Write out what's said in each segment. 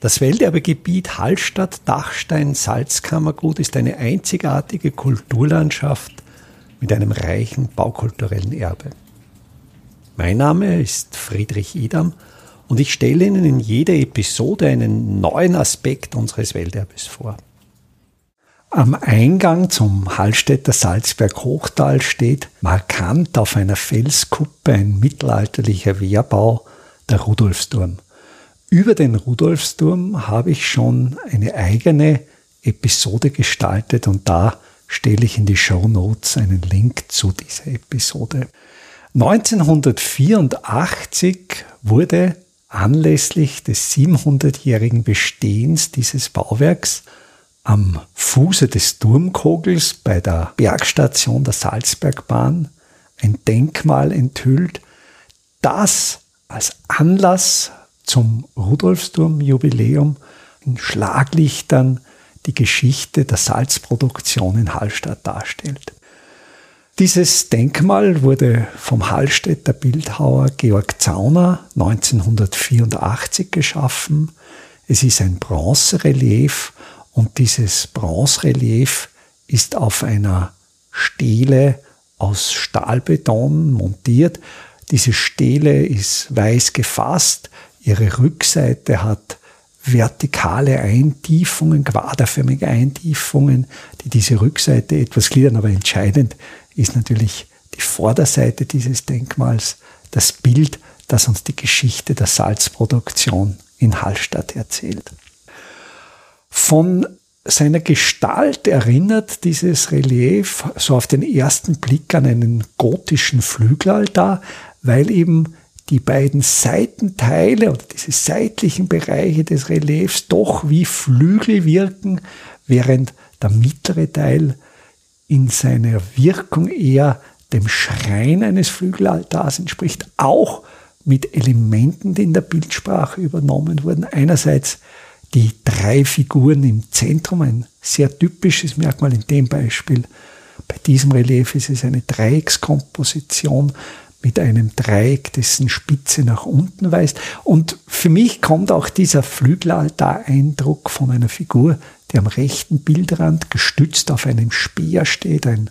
Das Welterbegebiet Hallstatt-Dachstein-Salzkammergut ist eine einzigartige Kulturlandschaft mit einem reichen baukulturellen Erbe. Mein Name ist Friedrich Idam und ich stelle Ihnen in jeder Episode einen neuen Aspekt unseres Welterbes vor. Am Eingang zum Hallstätter Salzberg Hochtal steht markant auf einer Felskuppe ein mittelalterlicher Wehrbau, der Rudolfsturm. Über den Rudolfsturm habe ich schon eine eigene Episode gestaltet und da stelle ich in die Show Notes einen Link zu dieser Episode. 1984 wurde anlässlich des 700-jährigen Bestehens dieses Bauwerks am Fuße des Turmkogels bei der Bergstation der Salzbergbahn ein Denkmal enthüllt, das als Anlass zum Rudolfsturm-Jubiläum in Schlaglichtern die Geschichte der Salzproduktion in Hallstatt darstellt. Dieses Denkmal wurde vom Hallstätter Bildhauer Georg Zauner 1984 geschaffen. Es ist ein Bronzerelief und dieses Bronzerelief ist auf einer Stele aus Stahlbeton montiert. Diese Stele ist weiß gefasst, Ihre Rückseite hat vertikale Eintiefungen, quaderförmige Eintiefungen, die diese Rückseite etwas gliedern, aber entscheidend ist natürlich die Vorderseite dieses Denkmals, das Bild, das uns die Geschichte der Salzproduktion in Hallstatt erzählt. Von seiner Gestalt erinnert dieses Relief so auf den ersten Blick an einen gotischen Flügelaltar, weil eben die beiden Seitenteile oder diese seitlichen Bereiche des Reliefs doch wie Flügel wirken, während der mittlere Teil in seiner Wirkung eher dem Schrein eines Flügelaltars entspricht, auch mit Elementen, die in der Bildsprache übernommen wurden. Einerseits die drei Figuren im Zentrum, ein sehr typisches Merkmal in dem Beispiel. Bei diesem Relief ist es eine Dreieckskomposition mit einem Dreieck, dessen Spitze nach unten weist. Und für mich kommt auch dieser Flügelaltar-Eindruck von einer Figur, die am rechten Bildrand gestützt auf einem Speer steht, ein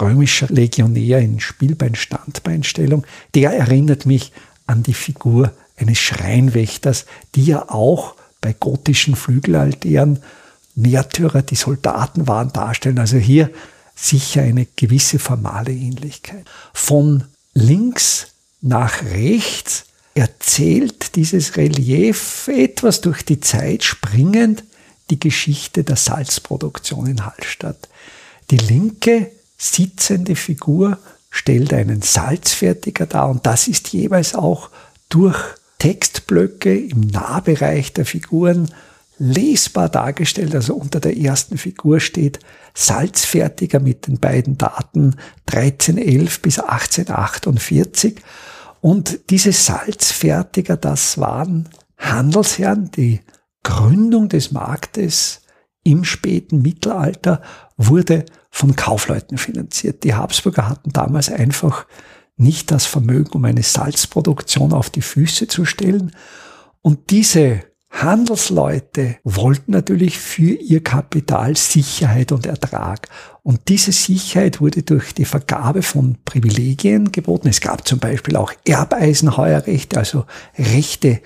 römischer Legionär in Spielbein-Standbeinstellung. Der erinnert mich an die Figur eines Schreinwächters, die ja auch bei gotischen Flügelaltären Märtyrer, die Soldaten waren, darstellen. Also hier sicher eine gewisse formale Ähnlichkeit. Von links nach rechts erzählt dieses Relief etwas durch die Zeit springend die Geschichte der Salzproduktion in Hallstatt. Die linke sitzende Figur stellt einen Salzfertiger dar und das ist jeweils auch durch Textblöcke im Nahbereich der Figuren lesbar dargestellt. Also unter der ersten Figur steht Salzfertiger mit den beiden Daten 1311 bis 1848. Und diese Salzfertiger, das waren Handelsherren. Die Gründung des Marktes im späten Mittelalter wurde von Kaufleuten finanziert. Die Habsburger hatten damals einfach nicht das Vermögen, um eine Salzproduktion auf die Füße zu stellen. Und diese Handelsleute wollten natürlich für ihr Kapital Sicherheit und Ertrag. Und diese Sicherheit wurde durch die Vergabe von Privilegien geboten. Es gab zum Beispiel auch Erbeisenheuerrechte, also Rechte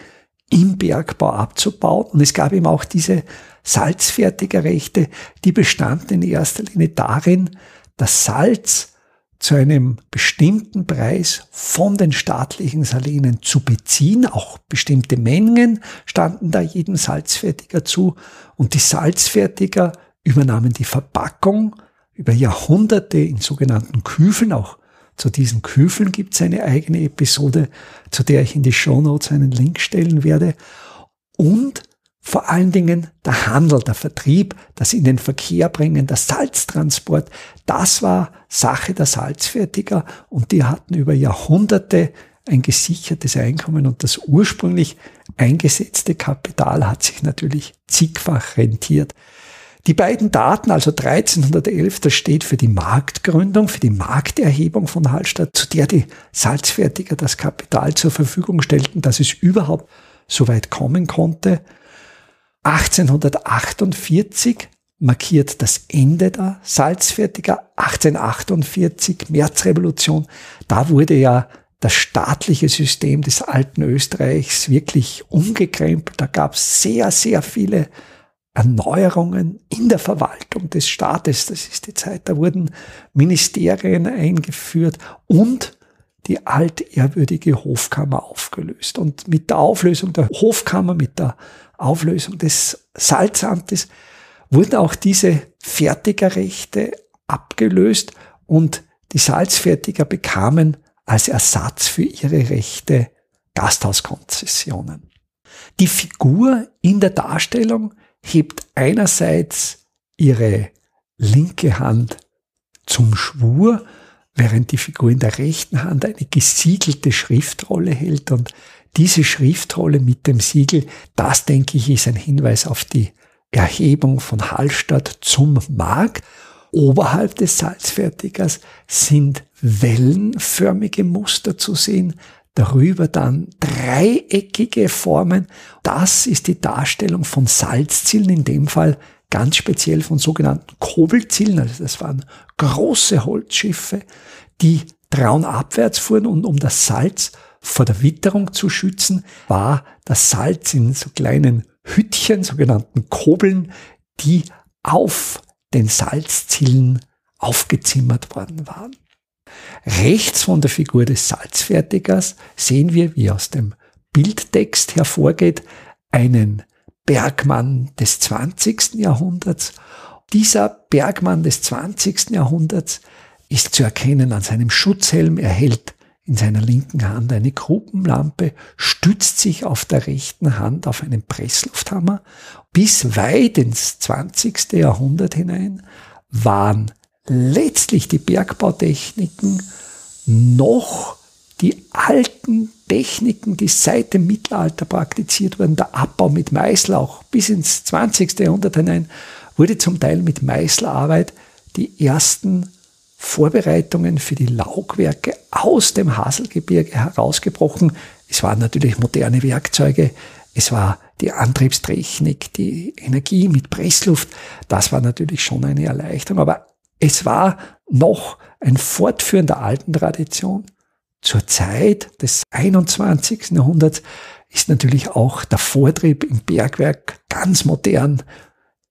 im Bergbau abzubauen. Und es gab eben auch diese Salzfertigerrechte, die bestanden in erster Linie darin, das Salz zu einem bestimmten Preis von den staatlichen Salinen zu beziehen. Auch bestimmte Mengen standen da jedem Salzfertiger zu. Und die Salzfertiger übernahmen die Verpackung über Jahrhunderte in sogenannten Küfeln. Auch zu diesen Küfeln gibt es eine eigene Episode, zu der ich in die Show Notes einen Link stellen werde. Und vor allen Dingen der Handel, der Vertrieb, das in den Verkehr bringen, der Salztransport, das war Sache der Salzfertiger und die hatten über Jahrhunderte ein gesichertes Einkommen und das ursprünglich eingesetzte Kapital hat sich natürlich zigfach rentiert. Die beiden Daten, also 1311, das steht für die Marktgründung, für die Markterhebung von Hallstatt, zu der die Salzfertiger das Kapital zur Verfügung stellten, dass es überhaupt so weit kommen konnte. 1848 markiert das Ende der Salzfertiger. 1848, Märzrevolution, da wurde ja das staatliche System des alten Österreichs wirklich umgekrempelt. Da gab es sehr, sehr viele Erneuerungen in der Verwaltung des Staates. Das ist die Zeit, da wurden Ministerien eingeführt und die altehrwürdige Hofkammer aufgelöst. Und mit der Auflösung der Hofkammer, mit der Auflösung des Salzamtes wurden auch diese Fertigerrechte abgelöst und die Salzfertiger bekamen als Ersatz für ihre Rechte Gasthauskonzessionen. Die Figur in der Darstellung hebt einerseits ihre linke Hand zum Schwur, während die Figur in der rechten Hand eine gesiegelte Schriftrolle hält und diese Schriftrolle mit dem Siegel, das denke ich, ist ein Hinweis auf die Erhebung von Hallstatt zum Markt. Oberhalb des Salzfertigers sind wellenförmige Muster zu sehen, darüber dann dreieckige Formen. Das ist die Darstellung von Salzzielen, in dem Fall ganz speziell von sogenannten Kobelzielen. Also das waren große Holzschiffe, die traunabwärts fuhren und um das Salz vor der Witterung zu schützen, war das Salz in so kleinen Hüttchen, sogenannten Kobeln, die auf den Salzzielen aufgezimmert worden waren. Rechts von der Figur des Salzfertigers sehen wir, wie aus dem Bildtext hervorgeht, einen Bergmann des 20. Jahrhunderts. Dieser Bergmann des 20. Jahrhunderts ist zu erkennen an seinem Schutzhelm. Er hält in seiner linken Hand eine Gruppenlampe, stützt sich auf der rechten Hand auf einen Presslufthammer. Bis weit ins 20. Jahrhundert hinein waren letztlich die Bergbautechniken noch die alten Techniken, die seit dem Mittelalter praktiziert wurden, der Abbau mit Meißlauch bis ins 20. Jahrhundert hinein, wurde zum Teil mit Meißelarbeit die ersten Vorbereitungen für die Laugwerke aus dem Haselgebirge herausgebrochen. Es waren natürlich moderne Werkzeuge, es war die Antriebstechnik, die Energie mit Pressluft, das war natürlich schon eine Erleichterung, aber es war noch ein Fortführen der alten Tradition. Zur Zeit des 21. Jahrhunderts ist natürlich auch der Vortrieb im Bergwerk ganz modern.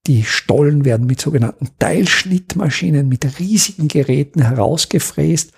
Die Stollen werden mit sogenannten Teilschnittmaschinen, mit riesigen Geräten herausgefräst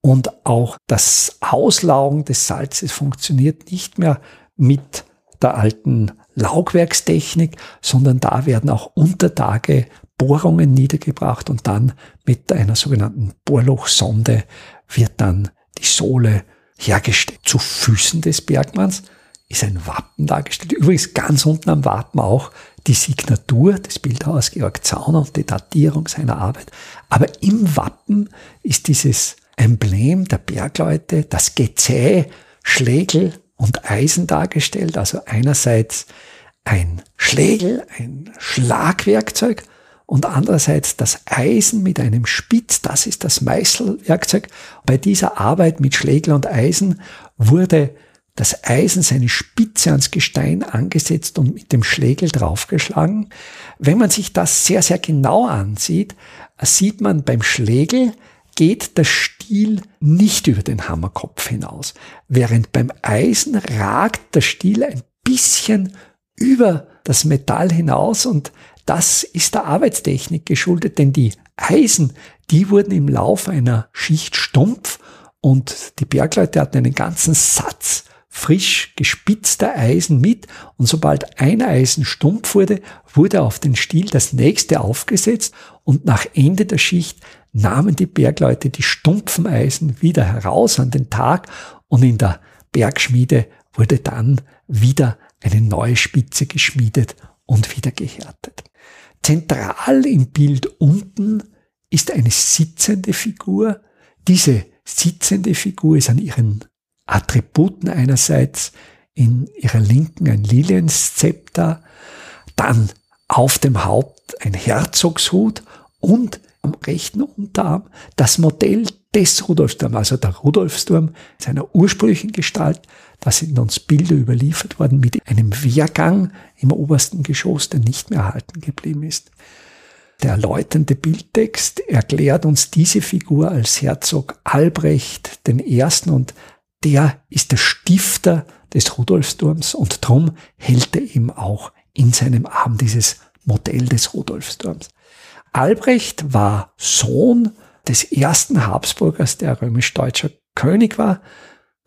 und auch das Auslaugen des Salzes funktioniert nicht mehr mit der alten Laugwerkstechnik, sondern da werden auch Untertage Bohrungen niedergebracht und dann mit einer sogenannten Bohrlochsonde wird dann die Sohle hergestellt. Zu Füßen des Bergmanns ist ein Wappen dargestellt. Übrigens ganz unten am Wappen auch die Signatur des Bildhauers Georg Zauner und die Datierung seiner Arbeit. Aber im Wappen ist dieses Emblem der Bergleute, das Gezäh, Schlägel und Eisen dargestellt. Also einerseits ein Schlägel, ein Schlagwerkzeug und andererseits das Eisen mit einem Spitz, das ist das Meißelwerkzeug. Bei dieser Arbeit mit Schlägel und Eisen wurde das Eisen seine Spitze ans Gestein angesetzt und mit dem Schlägel draufgeschlagen. Wenn man sich das sehr, sehr genau ansieht, sieht man beim Schlägel geht der Stiel nicht über den Hammerkopf hinaus, während beim Eisen ragt der Stiel ein bisschen über das Metall hinaus und das ist der Arbeitstechnik geschuldet, denn die Eisen, die wurden im Laufe einer Schicht stumpf und die Bergleute hatten einen ganzen Satz frisch gespitzter Eisen mit und sobald ein Eisen stumpf wurde, wurde auf den Stiel das nächste aufgesetzt und nach Ende der Schicht nahmen die Bergleute die stumpfen Eisen wieder heraus an den Tag und in der Bergschmiede wurde dann wieder eine neue Spitze geschmiedet und wieder gehärtet. Zentral im Bild unten ist eine sitzende Figur. Diese sitzende Figur ist an ihren Attributen einerseits in ihrer Linken ein Lilienzepter, dann auf dem Haupt ein Herzogshut und am rechten Unterarm das Modell des Rudolfsturm, also der Rudolfsturm seiner ursprünglichen Gestalt. Da sind uns Bilder überliefert worden mit einem Wehrgang im obersten Geschoss, der nicht mehr erhalten geblieben ist. Der erläuternde Bildtext erklärt uns diese Figur als Herzog Albrecht I. und der ist der Stifter des Rudolfsturms und drum hält er ihm auch in seinem Arm dieses Modell des Rudolfsturms. Albrecht war Sohn des ersten Habsburgers, der römisch-deutscher König war.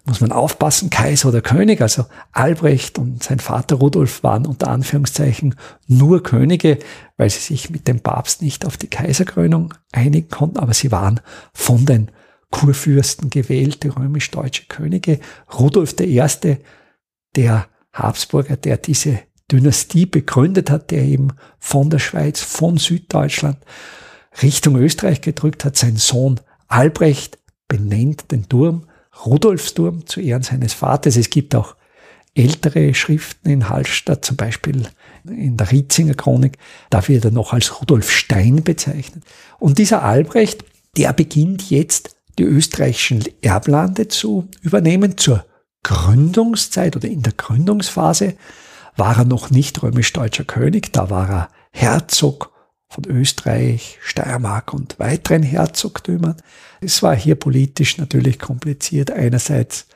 Muss man aufpassen, Kaiser oder König. Also Albrecht und sein Vater Rudolf waren unter Anführungszeichen nur Könige, weil sie sich mit dem Papst nicht auf die Kaiserkrönung einigen konnten, aber sie waren von den Kurfürsten gewählte römisch-deutsche Könige. Rudolf I., der Habsburger, der diese Dynastie begründet hat, der eben von der Schweiz, von Süddeutschland Richtung Österreich gedrückt hat. Sein Sohn Albrecht benennt den Turm Rudolfsturm zu Ehren seines Vaters. Es gibt auch ältere Schriften in Hallstatt, zum Beispiel in der Rietzinger Chronik, da wird er noch als Rudolf Stein bezeichnet. Und dieser Albrecht, der beginnt jetzt die österreichischen Erblande zu übernehmen zur Gründungszeit oder in der Gründungsphase war er noch nicht römisch-deutscher König, da war er Herzog von Österreich, Steiermark und weiteren Herzogtümern. Es war hier politisch natürlich kompliziert. Einerseits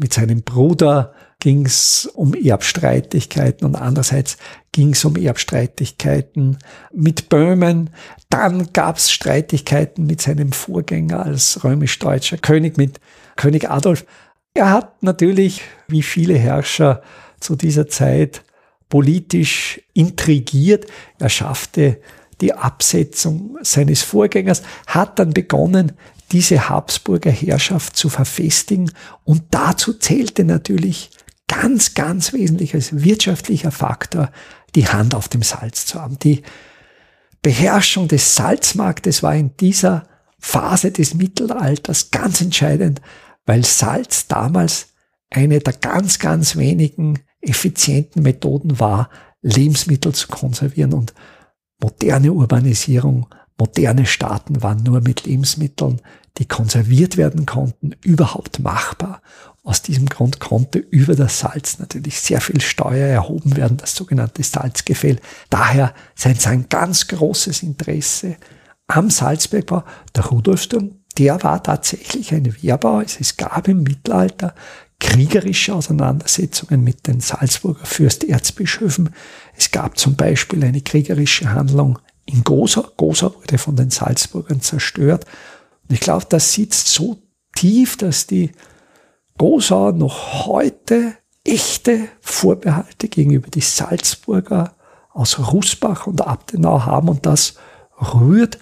mit seinem Bruder ging es um Erbstreitigkeiten und andererseits ging es um Erbstreitigkeiten mit Böhmen. Dann gab es Streitigkeiten mit seinem Vorgänger als römisch-deutscher König, mit König Adolf. Er hat natürlich, wie viele Herrscher zu dieser Zeit, politisch intrigiert. Er schaffte die Absetzung seines Vorgängers, hat dann begonnen, diese Habsburger Herrschaft zu verfestigen. Und dazu zählte natürlich ganz, ganz wesentlich als wirtschaftlicher Faktor die Hand auf dem Salz zu haben. Die Beherrschung des Salzmarktes war in dieser Phase des Mittelalters ganz entscheidend, weil Salz damals eine der ganz, ganz wenigen effizienten Methoden war, Lebensmittel zu konservieren und moderne Urbanisierung, moderne Staaten waren nur mit Lebensmitteln, die konserviert werden konnten, überhaupt machbar. Aus diesem Grund konnte über das Salz natürlich sehr viel Steuer erhoben werden, das sogenannte Salzgefäll. Daher sein, sein ganz großes Interesse am Salzbergbau. Der Rudolfsturm, der war tatsächlich ein Wehrbau. Es gab im Mittelalter kriegerische Auseinandersetzungen mit den Salzburger Fürsterzbischöfen. Es gab zum Beispiel eine kriegerische Handlung in Gosa. Gosa wurde von den Salzburgern zerstört. Und ich glaube, das sitzt so tief, dass die Gosauer noch heute echte Vorbehalte gegenüber die Salzburger aus Rußbach und Abtenau haben und das rührt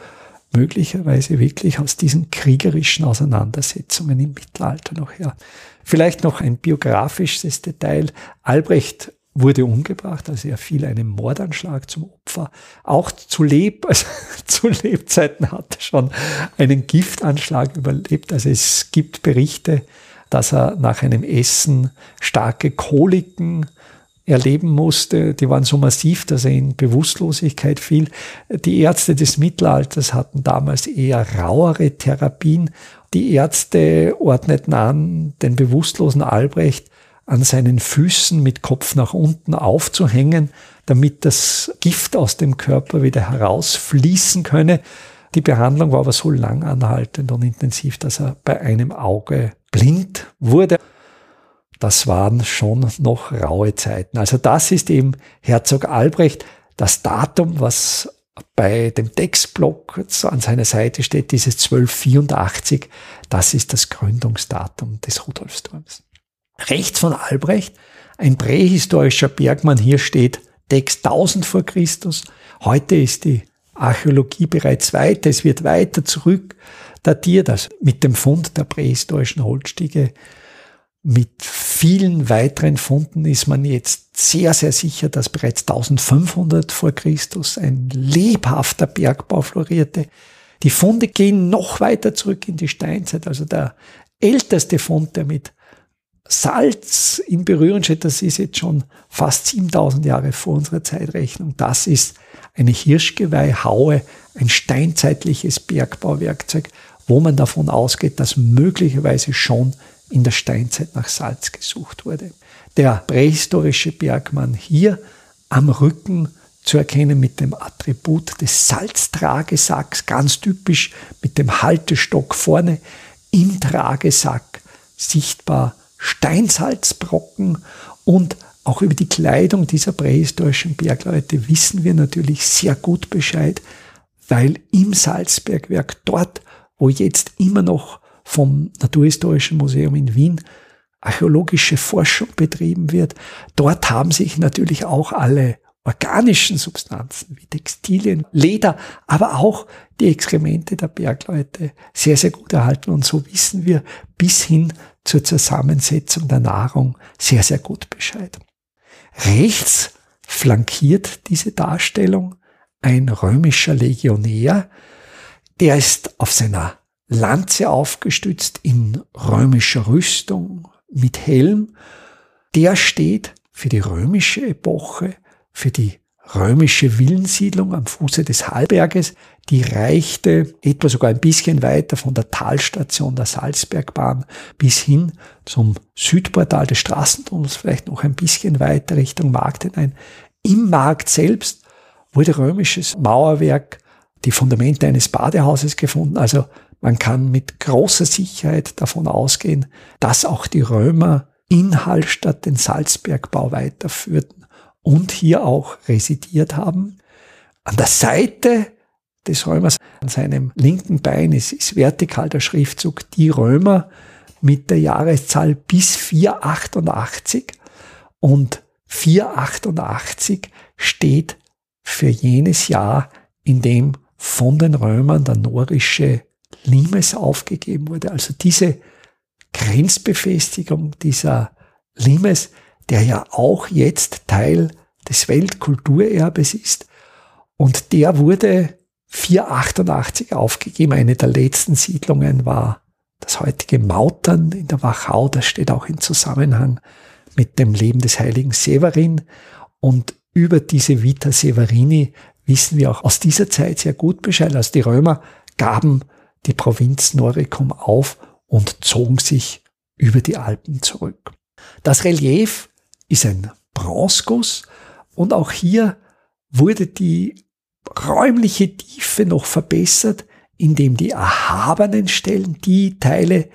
möglicherweise wirklich aus diesen kriegerischen Auseinandersetzungen im Mittelalter noch her. Vielleicht noch ein biografisches Detail. Albrecht wurde umgebracht, also er fiel einem Mordanschlag zum Opfer. Auch zu, Leb also zu Lebzeiten hat er schon einen Giftanschlag überlebt. Also es gibt Berichte, dass er nach einem Essen starke Koliken erleben musste. Die waren so massiv, dass er in Bewusstlosigkeit fiel. Die Ärzte des Mittelalters hatten damals eher rauere Therapien. Die Ärzte ordneten an, den bewusstlosen Albrecht an seinen Füßen mit Kopf nach unten aufzuhängen, damit das Gift aus dem Körper wieder herausfließen könne. Die Behandlung war aber so lang anhaltend und intensiv, dass er bei einem Auge blind wurde das waren schon noch raue Zeiten. Also das ist eben Herzog Albrecht, das Datum, was bei dem Textblock an seiner Seite steht, dieses 1284, das ist das Gründungsdatum des Rudolfsturms. Rechts von Albrecht, ein prähistorischer Bergmann, hier steht Text 1000 vor Christus. Heute ist die Archäologie bereits weiter, es wird weiter zurück datiert, also mit dem Fund der prähistorischen Holzstiege mit vielen weiteren Funden ist man jetzt sehr, sehr sicher, dass bereits 1500 vor Christus ein lebhafter Bergbau florierte. Die Funde gehen noch weiter zurück in die Steinzeit. Also der älteste Fund, der mit Salz in Berührung steht, das ist jetzt schon fast 7000 Jahre vor unserer Zeitrechnung. Das ist eine Hirschgeweihhaue, ein steinzeitliches Bergbauwerkzeug, wo man davon ausgeht, dass möglicherweise schon in der Steinzeit nach Salz gesucht wurde. Der prähistorische Bergmann hier am Rücken zu erkennen mit dem Attribut des Salztragesacks, ganz typisch mit dem Haltestock vorne, im Tragesack sichtbar Steinsalzbrocken und auch über die Kleidung dieser prähistorischen Bergleute wissen wir natürlich sehr gut Bescheid, weil im Salzbergwerk dort, wo jetzt immer noch vom Naturhistorischen Museum in Wien archäologische Forschung betrieben wird, dort haben sich natürlich auch alle organischen Substanzen wie Textilien, Leder, aber auch die Exkremente der Bergleute sehr, sehr gut erhalten. Und so wissen wir bis hin zur Zusammensetzung der Nahrung sehr, sehr gut Bescheid. Rechts flankiert diese Darstellung ein römischer Legionär, der ist auf seiner Lanze aufgestützt in römischer Rüstung mit Helm. Der steht für die römische Epoche für die römische Villensiedlung am Fuße des Hallberges, die reichte etwa sogar ein bisschen weiter von der Talstation der Salzbergbahn bis hin zum Südportal des Straßentunnels, vielleicht noch ein bisschen weiter Richtung Markt hinein. Im Markt selbst wurde römisches Mauerwerk, die Fundamente eines Badehauses gefunden. Also man kann mit großer Sicherheit davon ausgehen, dass auch die Römer in Hallstatt den Salzbergbau weiterführten und hier auch residiert haben. An der Seite des Römers, an seinem linken Bein ist, ist vertikal der Schriftzug Die Römer mit der Jahreszahl bis 488 und 488 steht für jenes Jahr, in dem von den Römern der norische Limes aufgegeben wurde. Also diese Grenzbefestigung dieser Limes der ja auch jetzt Teil des Weltkulturerbes ist. Und der wurde 488 aufgegeben. Eine der letzten Siedlungen war das heutige Mautern in der Wachau. Das steht auch im Zusammenhang mit dem Leben des heiligen Severin. Und über diese Vita Severini wissen wir auch aus dieser Zeit sehr gut Bescheid. Also die Römer gaben die Provinz Noricum auf und zogen sich über die Alpen zurück. Das Relief ist ein Bronzeguss und auch hier wurde die räumliche Tiefe noch verbessert, indem die erhabenen Stellen, die Teile,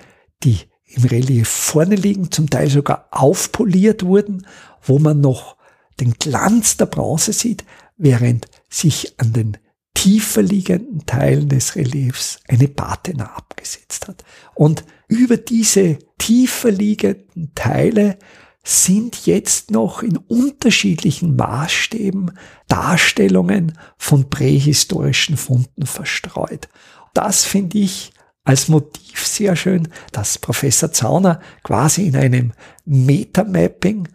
die im Relief vorne liegen, zum Teil sogar aufpoliert wurden, wo man noch den Glanz der Bronze sieht, während sich an den tiefer liegenden Teilen des Reliefs eine Patina abgesetzt hat. Und über diese tiefer liegenden Teile sind jetzt noch in unterschiedlichen Maßstäben Darstellungen von prähistorischen Funden verstreut. Das finde ich als Motiv sehr schön, dass Professor Zauner quasi in einem Metamapping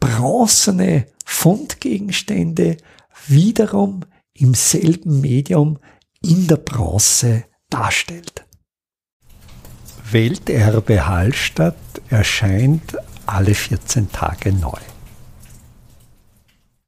bronzene Fundgegenstände wiederum im selben Medium in der Bronze darstellt. Welterbe Hallstatt erscheint alle 14 Tage neu.